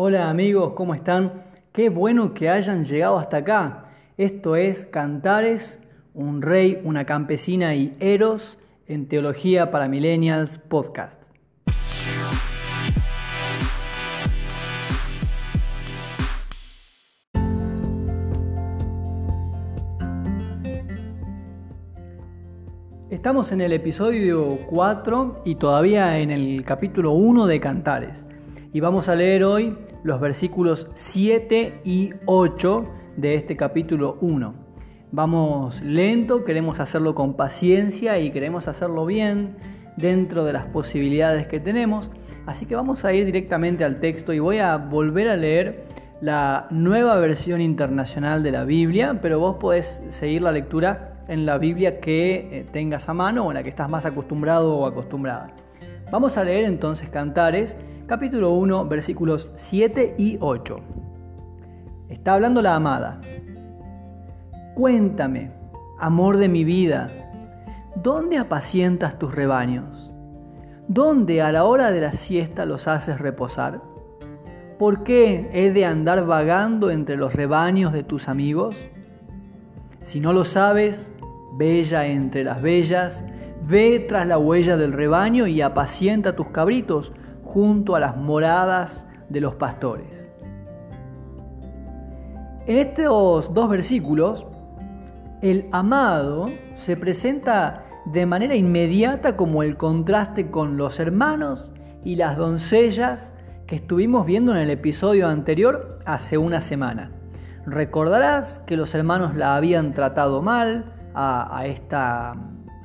Hola amigos, ¿cómo están? Qué bueno que hayan llegado hasta acá. Esto es Cantares, un rey, una campesina y Eros en Teología para Millennials Podcast. Estamos en el episodio 4 y todavía en el capítulo 1 de Cantares. Y vamos a leer hoy los versículos 7 y 8 de este capítulo 1. Vamos lento, queremos hacerlo con paciencia y queremos hacerlo bien dentro de las posibilidades que tenemos. Así que vamos a ir directamente al texto y voy a volver a leer la nueva versión internacional de la Biblia, pero vos podés seguir la lectura en la Biblia que eh, tengas a mano o en la que estás más acostumbrado o acostumbrada. Vamos a leer entonces Cantares, capítulo 1, versículos 7 y 8. Está hablando la amada. Cuéntame, amor de mi vida, ¿dónde apacientas tus rebaños? ¿Dónde a la hora de la siesta los haces reposar? ¿Por qué he de andar vagando entre los rebaños de tus amigos? Si no lo sabes, bella entre las bellas, ve tras la huella del rebaño y apacienta tus cabritos junto a las moradas de los pastores. En estos dos versículos, el amado se presenta de manera inmediata como el contraste con los hermanos y las doncellas que estuvimos viendo en el episodio anterior hace una semana. Recordarás que los hermanos la habían tratado mal, a, esta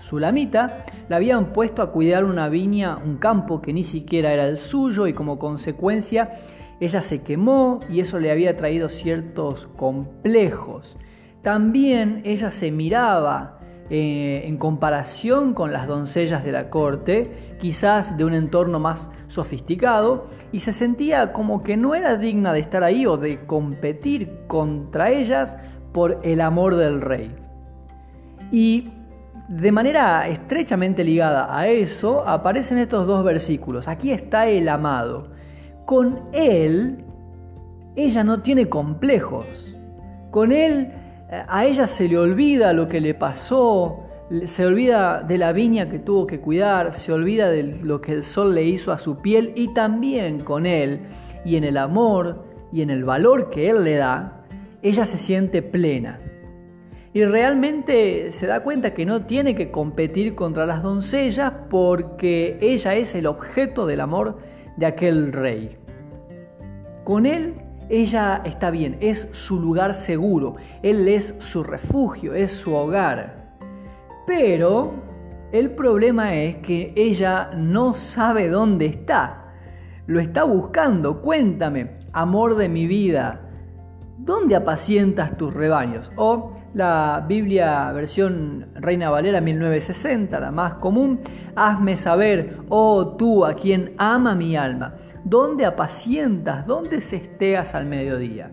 Sulamita, la habían puesto a cuidar una viña, un campo que ni siquiera era el suyo y como consecuencia ella se quemó y eso le había traído ciertos complejos. También ella se miraba eh, en comparación con las doncellas de la corte, quizás de un entorno más sofisticado, y se sentía como que no era digna de estar ahí o de competir contra ellas por el amor del rey. Y de manera estrechamente ligada a eso aparecen estos dos versículos. Aquí está el amado. Con él, ella no tiene complejos. Con él, a ella se le olvida lo que le pasó, se olvida de la viña que tuvo que cuidar, se olvida de lo que el sol le hizo a su piel y también con él y en el amor y en el valor que él le da, ella se siente plena y realmente se da cuenta que no tiene que competir contra las doncellas porque ella es el objeto del amor de aquel rey. Con él ella está bien, es su lugar seguro, él es su refugio, es su hogar. Pero el problema es que ella no sabe dónde está. Lo está buscando. Cuéntame, amor de mi vida, ¿dónde apacientas tus rebaños? O la Biblia versión Reina Valera 1960, la más común, hazme saber, oh tú a quien ama mi alma, ¿dónde apacientas, dónde cesteas al mediodía?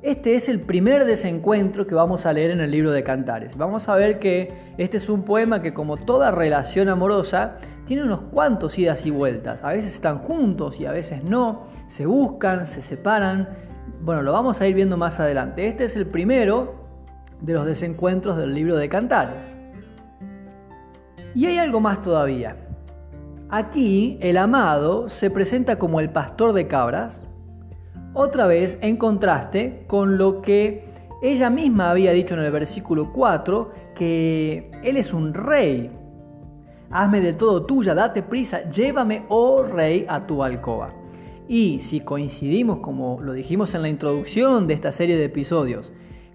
Este es el primer desencuentro que vamos a leer en el libro de Cantares. Vamos a ver que este es un poema que como toda relación amorosa tiene unos cuantos idas y vueltas. A veces están juntos y a veces no, se buscan, se separan, bueno, lo vamos a ir viendo más adelante. Este es el primero de los desencuentros del libro de Cantares. Y hay algo más todavía. Aquí el amado se presenta como el pastor de cabras, otra vez en contraste con lo que ella misma había dicho en el versículo 4, que él es un rey. Hazme del todo tuya, date prisa, llévame, oh rey, a tu alcoba. Y si coincidimos, como lo dijimos en la introducción de esta serie de episodios,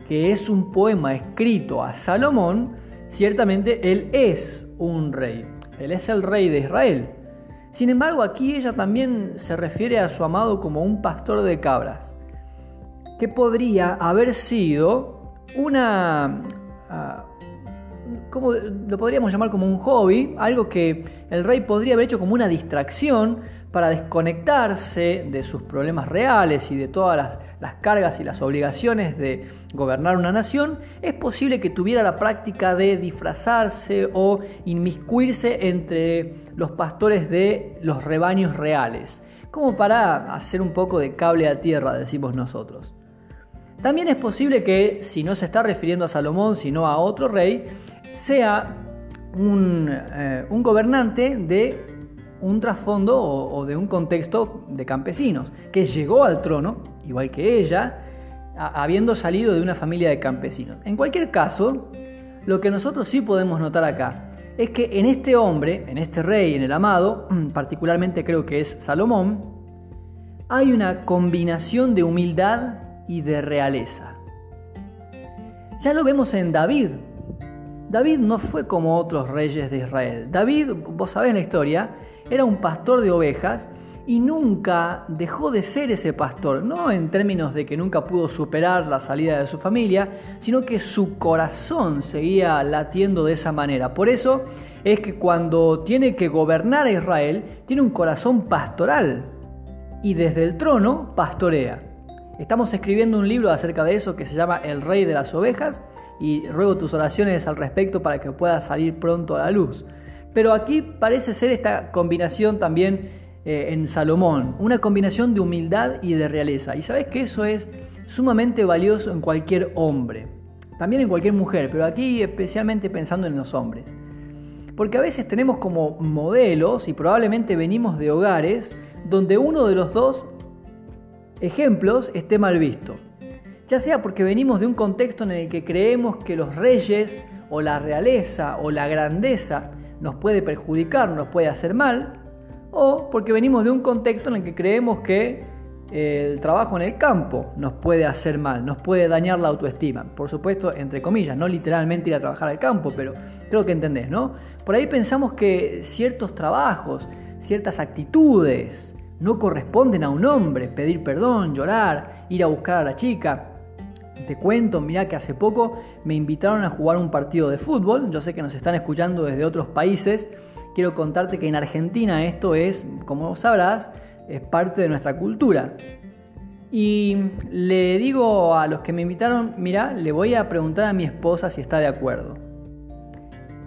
que es un poema escrito a Salomón, ciertamente él es un rey, él es el rey de Israel. Sin embargo, aquí ella también se refiere a su amado como un pastor de cabras, que podría haber sido una... Ah, ¿cómo lo podríamos llamar como un hobby? Algo que el rey podría haber hecho como una distracción para desconectarse de sus problemas reales y de todas las, cargas y las obligaciones de gobernar una nación, es posible que tuviera la práctica de disfrazarse o inmiscuirse entre los pastores de los rebaños reales, como para hacer un poco de cable a tierra, decimos nosotros. También es posible que, si no se está refiriendo a Salomón, sino a otro rey, sea un, eh, un gobernante de un trasfondo o, de un contexto de campesinos, que llegó al trono, igual que ella, habiendo salido de una familia de campesinos. En cualquier caso, lo que nosotros sí podemos notar acá es que en este hombre, en este rey, en el amado, particularmente creo que es Salomón, hay una combinación de humildad y de realeza. Ya lo vemos en David, David no fue como otros reyes de Israel. David, vos sabés la historia, era un pastor de ovejas y nunca dejó de ser ese pastor, no en términos de que nunca pudo superar la salida de su familia, sino que su corazón seguía latiendo de esa manera. Por eso es que cuando tiene que gobernar a Israel, tiene un corazón pastoral y desde el trono pastorea. Estamos escribiendo un libro acerca de eso que se llama El Rey de las Ovejas y ruego tus oraciones al respecto para que pueda salir pronto a la luz. Pero aquí parece ser esta combinación también eh, en Salomón, una combinación de humildad y de realeza. Y sabes que eso es sumamente valioso en cualquier hombre, también en cualquier mujer, pero aquí especialmente pensando en los hombres. Porque a veces tenemos como modelos y probablemente venimos de hogares donde uno de los dos ejemplos esté mal visto ya sea porque venimos de un contexto en el que creemos que los reyes o la realeza o la grandeza nos puede perjudicar, nos puede hacer mal, o porque venimos de un contexto en el que creemos que eh, el trabajo en el campo nos puede hacer mal, nos puede dañar la autoestima. Por supuesto, entre comillas, no literalmente ir a trabajar al campo, pero creo que entendés, ¿no? Por ahí pensamos que ciertos trabajos, ciertas actitudes no corresponden a un hombre, pedir perdón, llorar, ir a buscar a la chica. Te cuento, mira que hace poco me invitaron a jugar un partido de fútbol. Yo sé que nos están escuchando desde otros países. Quiero contarte que en Argentina esto es, como sabrás, es parte de nuestra cultura. Y le digo a los que me invitaron, mira, le voy a preguntar a mi esposa si está de acuerdo.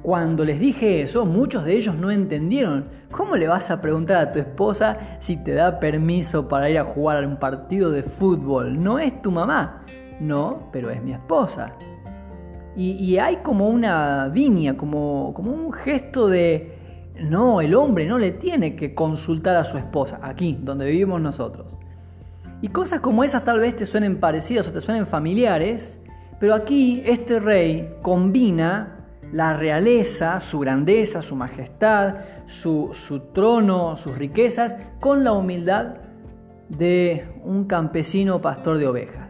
Cuando les dije eso, muchos de ellos no entendieron. ¿Cómo le vas a preguntar a tu esposa si te da permiso para ir a jugar a un partido de fútbol? No es tu mamá. No, pero es mi esposa. Y, hay como una viña, como, como un gesto de, no, el hombre no le tiene que consultar a su esposa, aquí, donde vivimos nosotros. Y cosas como esas tal vez te suenen parecidas o te suenen familiares, pero aquí este rey combina la realeza, su grandeza, su majestad, su, su, trono, sus riquezas, con la humildad de un campesino pastor de ovejas.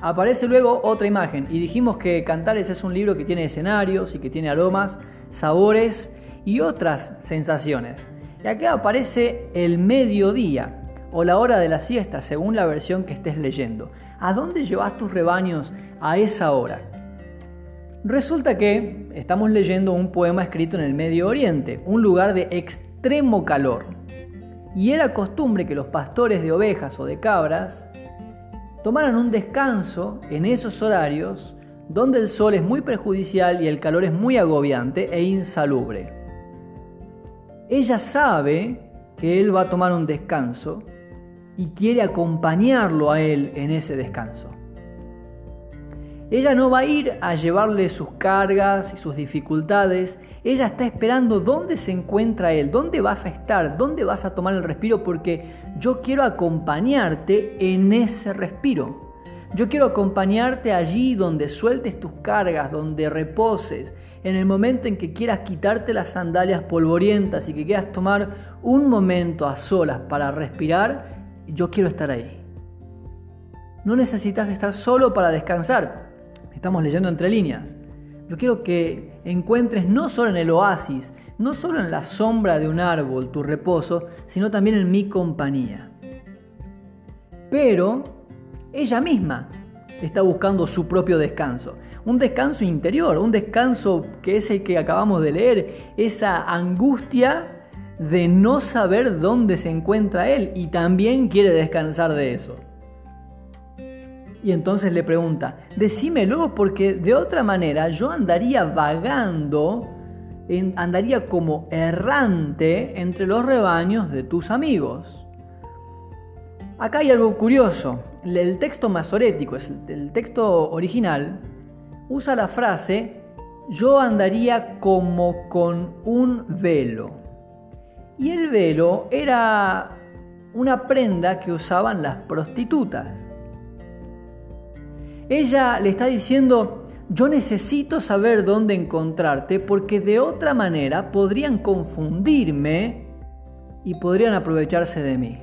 Aparece luego otra imagen y dijimos que Cantares es un libro que tiene escenarios y que tiene aromas, sabores y otras sensaciones. Y acá aparece el mediodía o la hora de la siesta según la versión que estés leyendo. ¿A dónde llevas tus rebaños a esa hora? Resulta que estamos leyendo un poema escrito en el Medio Oriente, un lugar de extremo calor. Y era costumbre que los pastores de ovejas o de cabras tomaran un descanso en esos horarios donde el sol es muy perjudicial y el calor es muy agobiante e insalubre. Ella sabe que él va a tomar un descanso y quiere acompañarlo a él en ese descanso. Ella no va a ir a llevarle sus cargas y sus dificultades. Ella está esperando dónde se encuentra Él, dónde vas a estar, dónde vas a tomar el respiro, porque yo quiero acompañarte en ese respiro. Yo quiero acompañarte allí donde sueltes tus cargas, donde reposes, en el momento en que quieras quitarte las sandalias polvorientas y que quieras tomar un momento a solas para respirar, yo quiero estar ahí. No necesitas estar solo para descansar. Estamos leyendo entre líneas. Yo quiero que encuentres no solo en el oasis, no solo en la sombra de un árbol tu reposo, sino también en mi compañía. Pero ella misma está buscando su propio descanso, un descanso interior, un descanso que es el que acabamos de leer, esa angustia de no saber dónde se encuentra él y también quiere descansar de eso. Y entonces le pregunta, decímelo porque de otra manera yo andaría vagando, andaría como errante entre los rebaños de tus amigos. Acá hay algo curioso. El texto masorético, el texto original, usa la frase yo andaría como con un velo. Y el velo era una prenda que usaban las prostitutas. Ella le está diciendo, yo necesito saber dónde encontrarte porque de otra manera podrían confundirme y podrían aprovecharse de mí.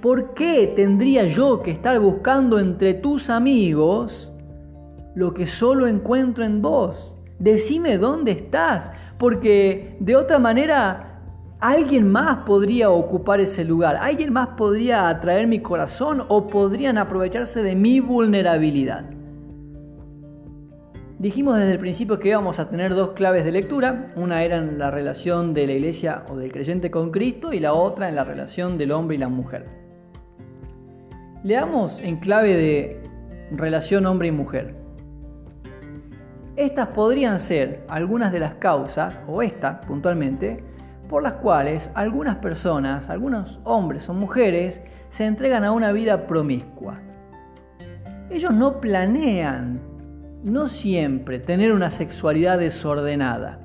¿Por qué tendría yo que estar buscando entre tus amigos lo que solo encuentro en vos? Decime dónde estás, porque de otra manera alguien más podría ocupar ese lugar, alguien más podría atraer mi corazón o podrían aprovecharse de mi vulnerabilidad. Dijimos desde el principio que íbamos a tener dos claves de lectura, una era en la relación de la iglesia o del creyente con Cristo y la otra en la relación del hombre y la mujer. Leamos en clave de relación hombre y mujer. Estas podrían ser algunas de las causas, o esta puntualmente, por las cuales algunas personas, algunos hombres o mujeres, se entregan a una vida promiscua. Ellos no planean, no siempre, tener una sexualidad desordenada.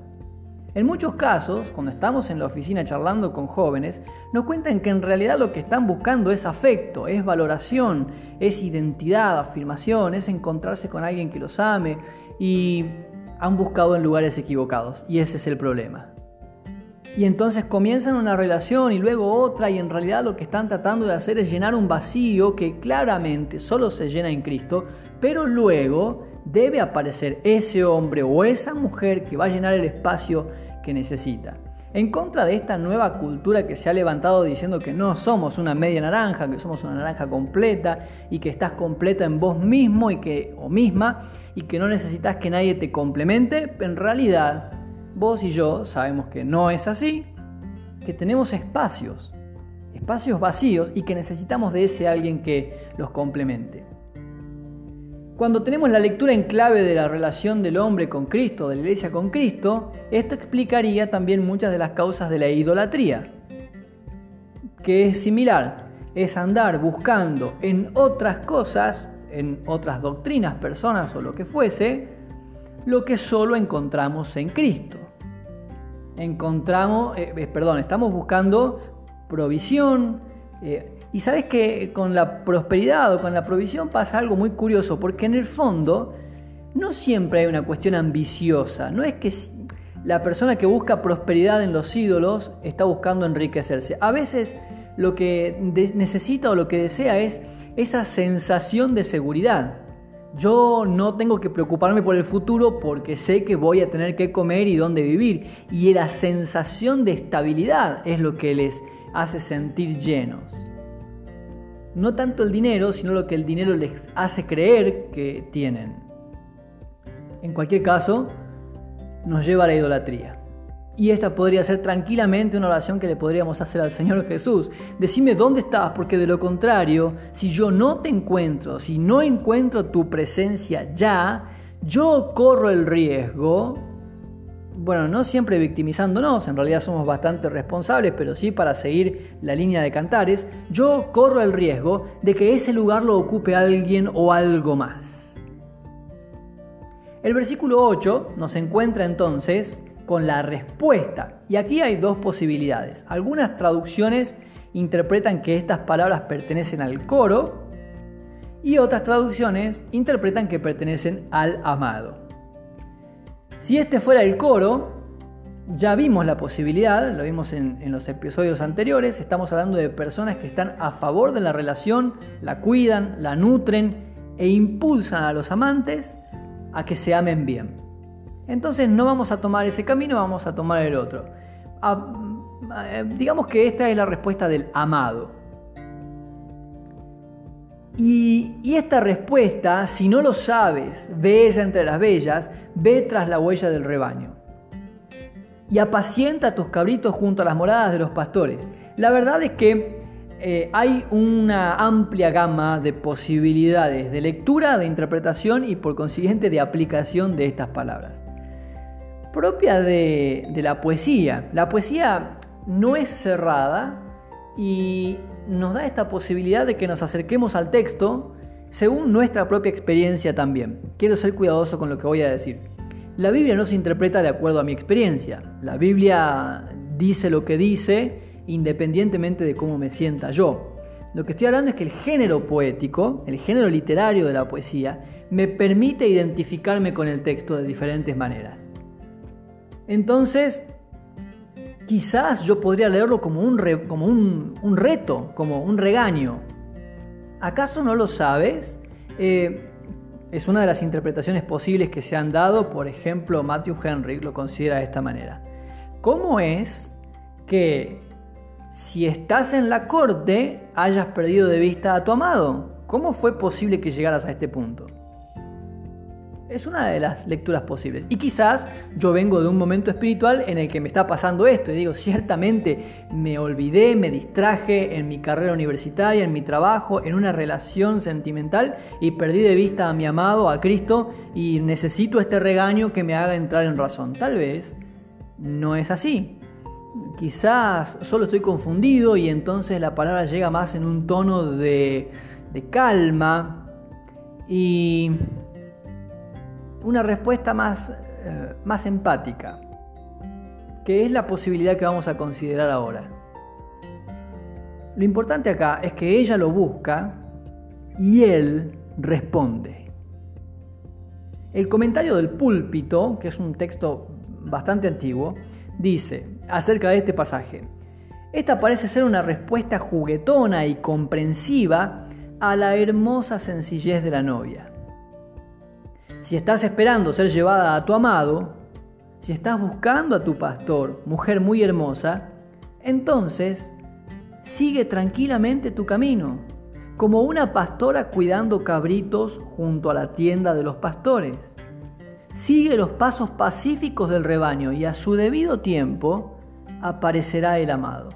En muchos casos, cuando estamos en la oficina charlando con jóvenes, nos cuentan que en realidad lo que están buscando es afecto, es valoración, es identidad, afirmación, es encontrarse con alguien que los ame y han buscado en lugares equivocados. Y ese es el problema y entonces comienzan una relación y luego otra y en realidad lo que están tratando de hacer es llenar un vacío que claramente solo se llena en Cristo, pero luego debe aparecer ese hombre o esa mujer que va a llenar el espacio que necesita. En contra de esta nueva cultura que se ha levantado diciendo que no somos una media naranja, que somos una naranja completa y que estás completa en vos mismo y que o misma y que no necesitas que nadie te complemente, en realidad Vos y yo sabemos que no es así, que tenemos espacios, espacios vacíos y que necesitamos de ese alguien que los complemente. Cuando tenemos la lectura en clave de la relación del hombre con Cristo, de la iglesia con Cristo, esto explicaría también muchas de las causas de la idolatría, que es similar, es andar buscando en otras cosas, en otras doctrinas, personas o lo que fuese, lo que solo encontramos en Cristo encontramos, eh, eh, perdón, estamos buscando provisión. Eh, y sabes que con la prosperidad o con la provisión pasa algo muy curioso, porque en el fondo no siempre hay una cuestión ambiciosa. No es que la persona que busca prosperidad en los ídolos está buscando enriquecerse. A veces lo que necesita o lo que desea es esa sensación de seguridad. Yo no tengo que preocuparme por el futuro porque sé que voy a tener que comer y dónde vivir. Y la sensación de estabilidad es lo que les hace sentir llenos. No tanto el dinero, sino lo que el dinero les hace creer que tienen. En cualquier caso, nos lleva a la idolatría. Y esta podría ser tranquilamente una oración que le podríamos hacer al Señor Jesús. Decime dónde estás, porque de lo contrario, si yo no te encuentro, si no encuentro tu presencia ya, yo corro el riesgo, bueno, no siempre victimizándonos, en realidad somos bastante responsables, pero sí para seguir la línea de cantares, yo corro el riesgo de que ese lugar lo ocupe alguien o algo más. El versículo 8 nos encuentra entonces con la respuesta. Y aquí hay dos posibilidades. Algunas traducciones interpretan que estas palabras pertenecen al coro y otras traducciones interpretan que pertenecen al amado. Si este fuera el coro, ya vimos la posibilidad, lo vimos en, en, los episodios anteriores, estamos hablando de personas que están a favor de la relación, la cuidan, la nutren e impulsan a los amantes a que se amen bien. Entonces no vamos a tomar ese camino, vamos a tomar el otro. Ah, eh, digamos que esta es la respuesta del amado. Y, esta respuesta, si no lo sabes, bella entre las bellas, ve tras la huella del rebaño. y apacienta tus cabritos junto a las moradas de los pastores. La verdad es que eh, hay una amplia gama de posibilidades de lectura, de interpretación y por consiguiente de aplicación de estas palabras. Propia de, la poesía. La poesía no es cerrada y nos da esta posibilidad de que nos acerquemos al texto según nuestra propia experiencia también. Quiero ser cuidadoso con lo que voy a decir. La Biblia no se interpreta de acuerdo a mi experiencia. La Biblia dice lo que dice independientemente de cómo me sienta yo. Lo que estoy hablando es que el género poético, el género literario de la poesía, me permite identificarme con el texto de diferentes maneras. Entonces, quizás yo podría leerlo como un, como un, reto, como un regaño. ¿Acaso no lo sabes? Eh, es una de las interpretaciones posibles que se han dado, por ejemplo, Matthew Henry lo considera de esta manera. ¿Cómo es que si estás en la corte hayas perdido de vista a tu amado? ¿Cómo fue posible que llegaras a este punto? Es una de las lecturas posibles. Y quizás yo vengo de un momento espiritual en el que me está pasando esto y digo, ciertamente me olvidé, me distraje en mi carrera universitaria, en mi trabajo, en una relación sentimental y perdí de vista a mi amado, a Cristo, y necesito este regaño que me haga entrar en razón. Tal vez no es así. Quizás solo estoy confundido y entonces la palabra llega más en un tono de, de calma y una respuesta más, eh, más empática, que es la posibilidad que vamos a considerar ahora. Lo importante acá es que ella lo busca y él responde. El comentario del púlpito, que es un texto bastante antiguo, dice acerca de este pasaje, esta parece ser una respuesta juguetona y comprensiva a la hermosa sencillez de la novia. Si estás esperando ser llevada a tu amado, si estás buscando a tu pastor, mujer muy hermosa, entonces sigue tranquilamente tu camino, como una pastora cuidando cabritos junto a la tienda de los pastores. Sigue los pasos pacíficos del rebaño y a su debido tiempo aparecerá el amado.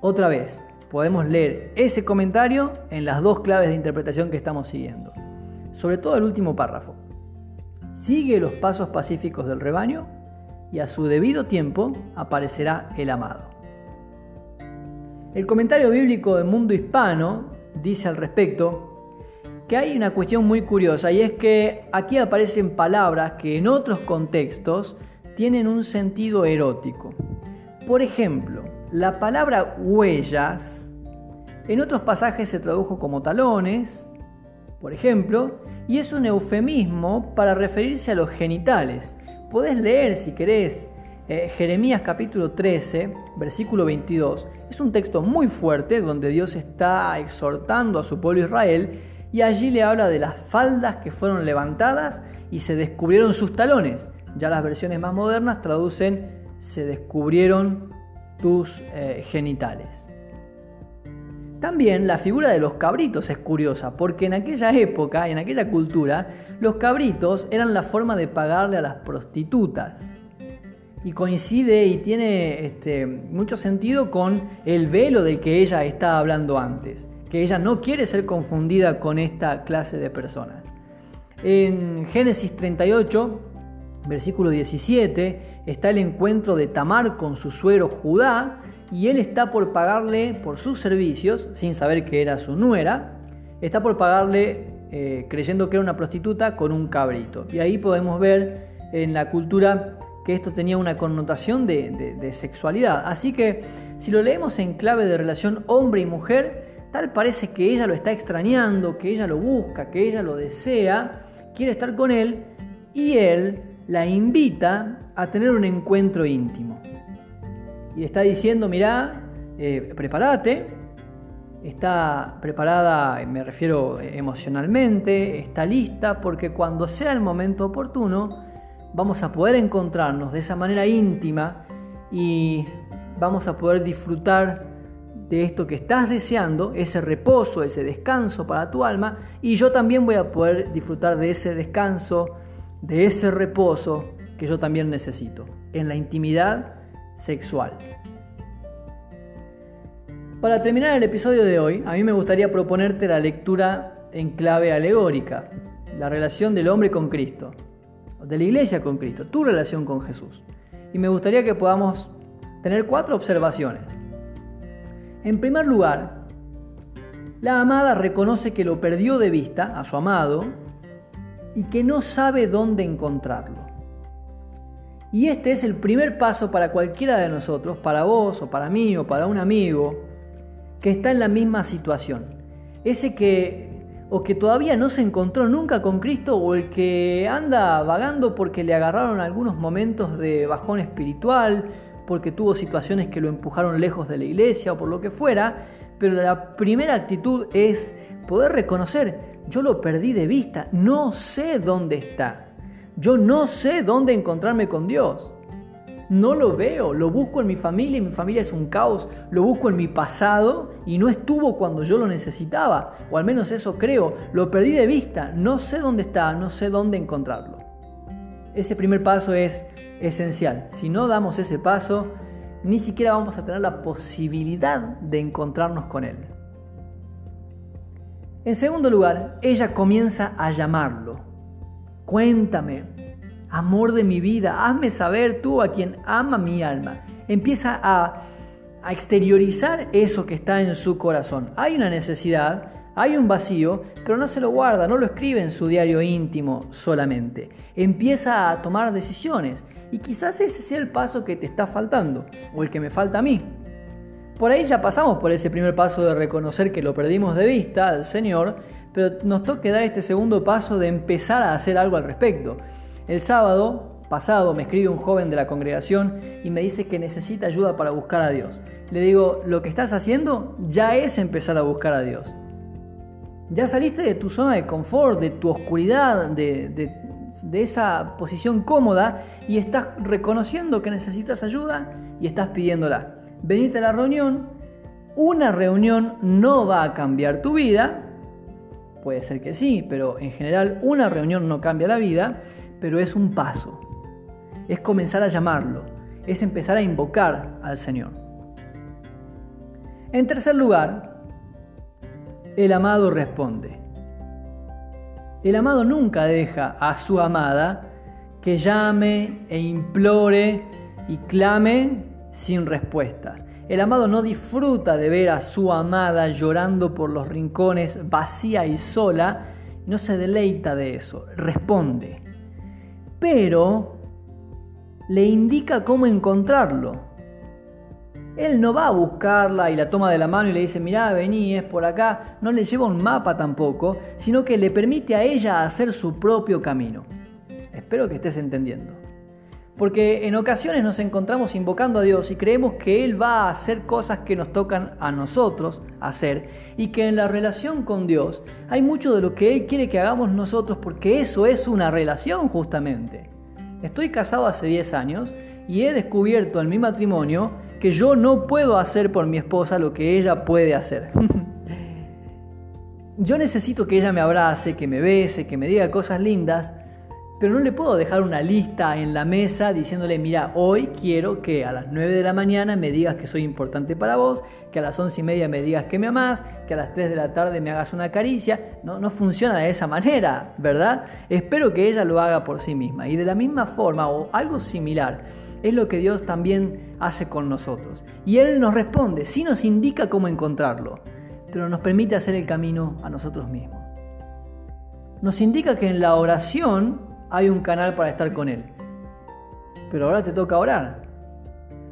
Otra vez, podemos leer ese comentario en las dos claves de interpretación que estamos siguiendo sobre todo el último párrafo. Sigue los pasos pacíficos del rebaño y a su debido tiempo aparecerá el amado. El comentario bíblico del mundo hispano dice al respecto que hay una cuestión muy curiosa y es que aquí aparecen palabras que en otros contextos tienen un sentido erótico. Por ejemplo, la palabra huellas en otros pasajes se tradujo como talones, por ejemplo, y es un eufemismo para referirse a los genitales. Podés leer, si querés, eh, Jeremías capítulo 13, versículo 22. Es un texto muy fuerte donde Dios está exhortando a su pueblo Israel y allí le habla de las faldas que fueron levantadas y se descubrieron sus talones. Ya las versiones más modernas traducen se descubrieron tus eh, genitales. También la figura de los cabritos es curiosa, porque en aquella época, en aquella cultura, los cabritos eran la forma de pagarle a las prostitutas. Y coincide y tiene este, mucho sentido con el velo del que ella está hablando antes, que ella no quiere ser confundida con esta clase de personas. En Génesis 38, versículo 17, está el encuentro de Tamar con su suegro Judá, y él está por pagarle por sus servicios, sin saber que era su nuera, está por pagarle eh, creyendo que era una prostituta con un cabrito. Y ahí podemos ver en la cultura que esto tenía una connotación de, sexualidad. Así que si lo leemos en clave de relación hombre y mujer, tal parece que ella lo está extrañando, que ella lo busca, que ella lo desea, quiere estar con él y él la invita a tener un encuentro íntimo y está diciendo, mirá, eh, prepárate, está preparada, me refiero emocionalmente, está lista, porque cuando sea el momento oportuno, vamos a poder encontrarnos de esa manera íntima y vamos a poder disfrutar de esto que estás deseando, ese reposo, ese descanso para tu alma, y yo también voy a poder disfrutar de ese descanso, de ese reposo que yo también necesito, en la intimidad sexual. Para terminar el episodio de hoy, a mí me gustaría proponerte la lectura en clave alegórica, la relación del hombre con Cristo, de la iglesia con Cristo, tu relación con Jesús. Y me gustaría que podamos tener cuatro observaciones. En primer lugar, la amada reconoce que lo perdió de vista a su amado y que no sabe dónde encontrarlo. Y este es el primer paso para cualquiera de nosotros, para vos o para mí o para un amigo que está en la misma situación. Ese que o que todavía no se encontró nunca con Cristo o el que anda vagando porque le agarraron algunos momentos de bajón espiritual, porque tuvo situaciones que lo empujaron lejos de la iglesia o por lo que fuera, pero la primera actitud es poder reconocer, yo lo perdí de vista, no sé dónde está, yo no sé dónde encontrarme con Dios. No lo veo, lo busco en mi familia y mi familia es un caos, lo busco en mi pasado y no estuvo cuando yo lo necesitaba, o al menos eso creo, lo perdí de vista, no sé dónde está, no sé dónde encontrarlo. Ese primer paso es esencial, si no damos ese paso, ni siquiera vamos a tener la posibilidad de encontrarnos con Él. En segundo lugar, ella comienza a llamarlo. Cuéntame, amor de mi vida, hazme saber tú a quien ama mi alma. Empieza a, a exteriorizar eso que está en su corazón. Hay una necesidad, hay un vacío, pero no se lo guarda, no lo escribe en su diario íntimo solamente. Empieza a tomar decisiones y quizás ese sea el paso que te está faltando o el que me falta a mí. Por ahí ya pasamos por ese primer paso de reconocer que lo perdimos de vista al Señor, pero nos toca dar este segundo paso de empezar a hacer algo al respecto. El sábado pasado me escribe un joven de la congregación y me dice que necesita ayuda para buscar a Dios. Le digo, lo que estás haciendo ya es empezar a buscar a Dios. Ya saliste de tu zona de confort, de tu oscuridad, de, de esa posición cómoda y estás reconociendo que necesitas ayuda y estás pidiéndola. Venite a la reunión. Una reunión no va a cambiar tu vida. Puede ser que sí, pero en general una reunión no cambia la vida pero es un paso. Es comenzar a llamarlo, es empezar a invocar al Señor. En tercer lugar, el amado responde. El amado nunca deja a su amada que llame e implore y clame sin respuesta. El amado no disfruta de ver a su amada llorando por los rincones vacía y sola, no se deleita de eso, responde pero le indica cómo encontrarlo. Él no va a buscarla y la toma de la mano y le dice, mirá, vení, es por acá. No le lleva un mapa tampoco, sino que le permite a ella hacer su propio camino. Espero que estés entendiendo. Porque en ocasiones nos encontramos invocando a Dios y creemos que Él va a hacer cosas que nos tocan a nosotros hacer y que en la relación con Dios hay mucho de lo que Él quiere que hagamos nosotros porque eso es una relación justamente. Estoy casado hace 10 años y he descubierto en mi matrimonio que yo no puedo hacer por mi esposa lo que ella puede hacer. yo necesito que ella me abrace, que me bese, que me diga cosas lindas pero no le puedo dejar una lista en la mesa diciéndole, mira, hoy quiero que a las 9 de la mañana me digas que soy importante para vos, que a las 11 y media me digas que me amás, que a las 3 de la tarde me hagas una caricia. No, no funciona de esa manera, ¿verdad? Espero que ella lo haga por sí misma. Y de la misma forma o algo similar es lo que Dios también hace con nosotros. Y Él nos responde, sí nos indica cómo encontrarlo, pero nos permite hacer el camino a nosotros mismos. Nos indica que en la oración hay un canal para estar con Él. Pero ahora te toca orar.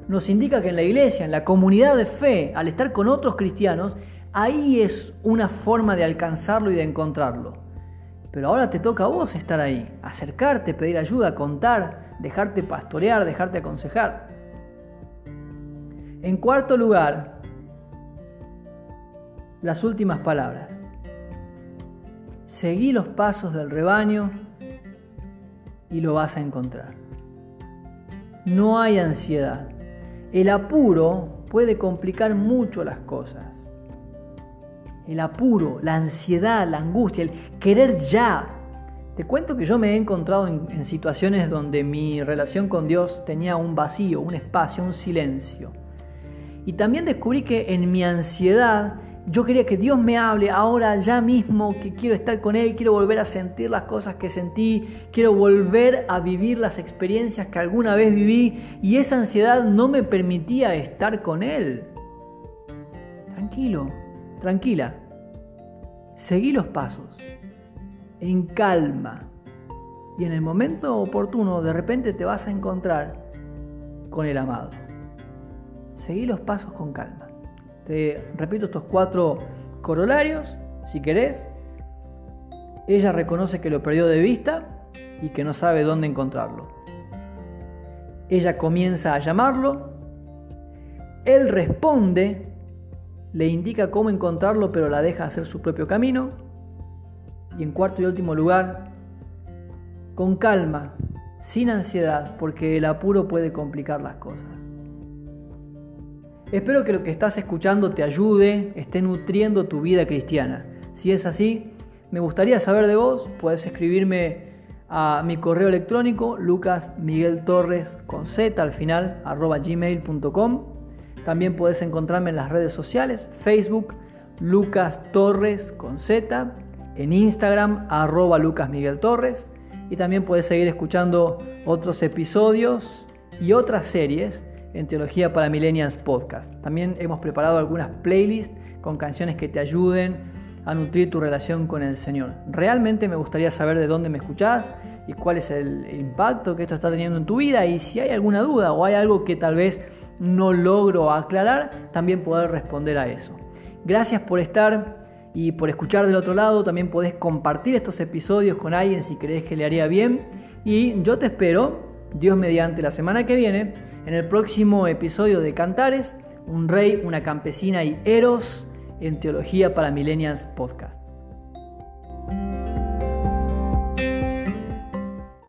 Nos indica que en la iglesia, en la comunidad de fe, al estar con otros cristianos, ahí es una forma de alcanzarlo y de encontrarlo. Pero ahora te toca a vos estar ahí, acercarte, pedir ayuda, contar, dejarte pastorear, dejarte aconsejar. En cuarto lugar, las últimas palabras. Seguí los pasos del rebaño y lo vas a encontrar. No hay ansiedad. El apuro puede complicar mucho las cosas. El apuro, la ansiedad, la angustia, el querer ya. Te cuento que yo me he encontrado en, situaciones donde mi relación con Dios tenía un vacío, un espacio, un silencio. Y también descubrí que en mi ansiedad yo quería que Dios me hable ahora, ya mismo, que quiero estar con Él, quiero volver a sentir las cosas que sentí, quiero volver a vivir las experiencias que alguna vez viví y esa ansiedad no me permitía estar con Él. Tranquilo, tranquila, seguí los pasos, en calma y en el momento oportuno de repente te vas a encontrar con el amado. Seguí los pasos con calma. Te repito estos cuatro corolarios, si querés. Ella reconoce que lo perdió de vista y que no sabe dónde encontrarlo. Ella comienza a llamarlo. Él responde, le indica cómo encontrarlo, pero la deja hacer su propio camino. Y en cuarto y último lugar, con calma, sin ansiedad, porque el apuro puede complicar las cosas. Espero que lo que estás escuchando te ayude, esté nutriendo tu vida cristiana. Si es así, me gustaría saber de vos, puedes escribirme a mi correo electrónico lucasmigueltorres con z al final arroba gmail.com. También puedes encontrarme en las redes sociales, Facebook Lucas Torres con Z, en Instagram arroba Lucas Miguel Torres y también puedes seguir escuchando otros episodios y otras series en Teología para Millennials Podcast. También hemos preparado algunas playlists con canciones que te ayuden a nutrir tu relación con el Señor. Realmente me gustaría saber de dónde me escuchás y cuál es el impacto que esto está teniendo en tu vida y si hay alguna duda o hay algo que tal vez no logro aclarar, también poder responder a eso. Gracias por estar y por escuchar del otro lado. También podés compartir estos episodios con alguien si crees que le haría bien. Y yo te espero, Dios mediante, la semana que viene en el próximo episodio de Cantares, un rey, una campesina y Eros en Teología para Millennials Podcast.